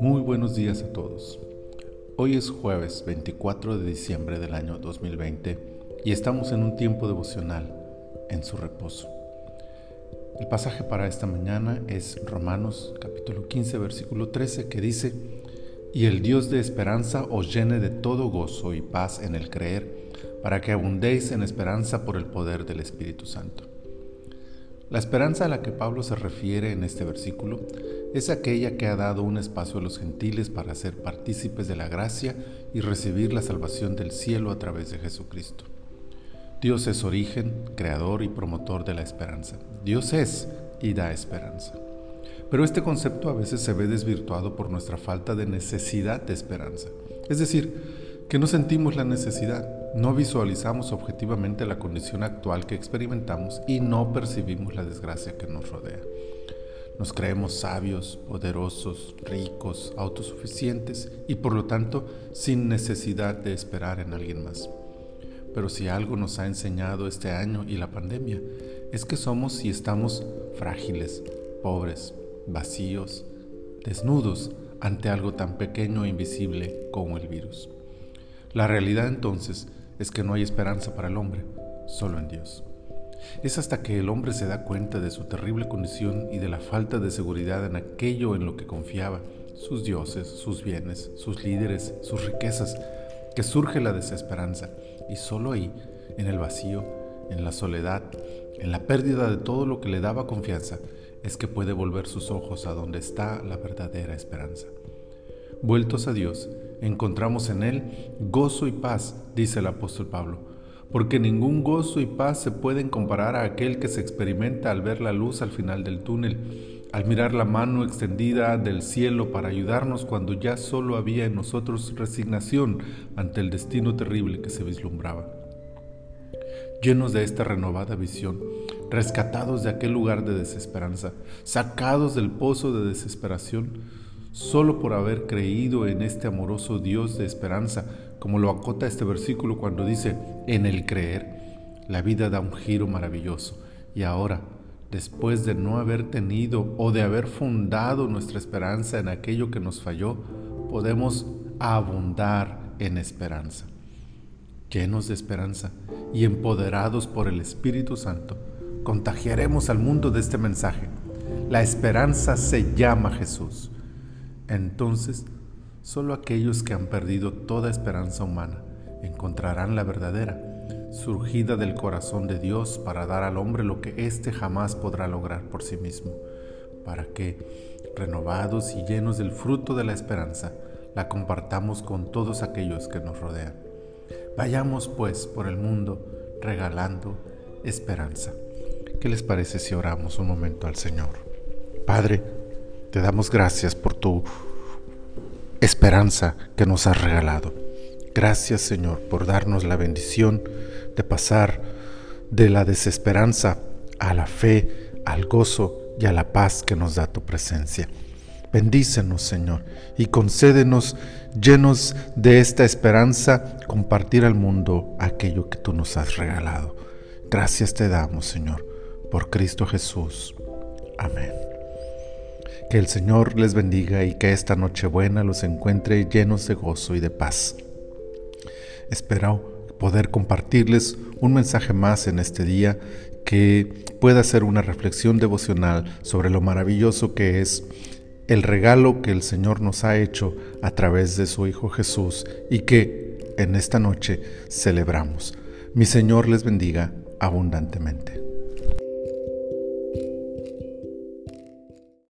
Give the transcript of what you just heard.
Muy buenos días a todos. Hoy es jueves 24 de diciembre del año 2020 y estamos en un tiempo devocional en su reposo. El pasaje para esta mañana es Romanos capítulo 15 versículo 13 que dice, y el Dios de esperanza os llene de todo gozo y paz en el creer, para que abundéis en esperanza por el poder del Espíritu Santo. La esperanza a la que Pablo se refiere en este versículo es aquella que ha dado un espacio a los gentiles para ser partícipes de la gracia y recibir la salvación del cielo a través de Jesucristo. Dios es origen, creador y promotor de la esperanza. Dios es y da esperanza. Pero este concepto a veces se ve desvirtuado por nuestra falta de necesidad de esperanza. Es decir, que no sentimos la necesidad, no visualizamos objetivamente la condición actual que experimentamos y no percibimos la desgracia que nos rodea. Nos creemos sabios, poderosos, ricos, autosuficientes y por lo tanto sin necesidad de esperar en alguien más. Pero si algo nos ha enseñado este año y la pandemia, es que somos y estamos frágiles, pobres, vacíos, desnudos ante algo tan pequeño e invisible como el virus. La realidad entonces es que no hay esperanza para el hombre, solo en Dios. Es hasta que el hombre se da cuenta de su terrible condición y de la falta de seguridad en aquello en lo que confiaba, sus dioses, sus bienes, sus líderes, sus riquezas, que surge la desesperanza. Y solo ahí, en el vacío, en la soledad, en la pérdida de todo lo que le daba confianza, es que puede volver sus ojos a donde está la verdadera esperanza. Vueltos a Dios, encontramos en Él gozo y paz, dice el apóstol Pablo, porque ningún gozo y paz se pueden comparar a aquel que se experimenta al ver la luz al final del túnel, al mirar la mano extendida del cielo para ayudarnos cuando ya solo había en nosotros resignación ante el destino terrible que se vislumbraba. Llenos de esta renovada visión, rescatados de aquel lugar de desesperanza, sacados del pozo de desesperación, solo por haber creído en este amoroso Dios de esperanza, como lo acota este versículo cuando dice, en el creer, la vida da un giro maravilloso. Y ahora, después de no haber tenido o de haber fundado nuestra esperanza en aquello que nos falló, podemos abundar en esperanza. Llenos de esperanza y empoderados por el Espíritu Santo, contagiaremos al mundo de este mensaje. La esperanza se llama Jesús. Entonces, solo aquellos que han perdido toda esperanza humana encontrarán la verdadera, surgida del corazón de Dios para dar al hombre lo que éste jamás podrá lograr por sí mismo, para que, renovados y llenos del fruto de la esperanza, la compartamos con todos aquellos que nos rodean. Vayamos pues por el mundo regalando esperanza. ¿Qué les parece si oramos un momento al Señor? Padre, te damos gracias por tu esperanza que nos has regalado. Gracias Señor por darnos la bendición de pasar de la desesperanza a la fe, al gozo y a la paz que nos da tu presencia. Bendícenos Señor y concédenos llenos de esta esperanza compartir al mundo aquello que tú nos has regalado. Gracias te damos Señor por Cristo Jesús. Amén. Que el Señor les bendiga y que esta Nochebuena los encuentre llenos de gozo y de paz. Espero poder compartirles un mensaje más en este día que pueda ser una reflexión devocional sobre lo maravilloso que es el regalo que el Señor nos ha hecho a través de su Hijo Jesús y que en esta noche celebramos. Mi Señor les bendiga abundantemente.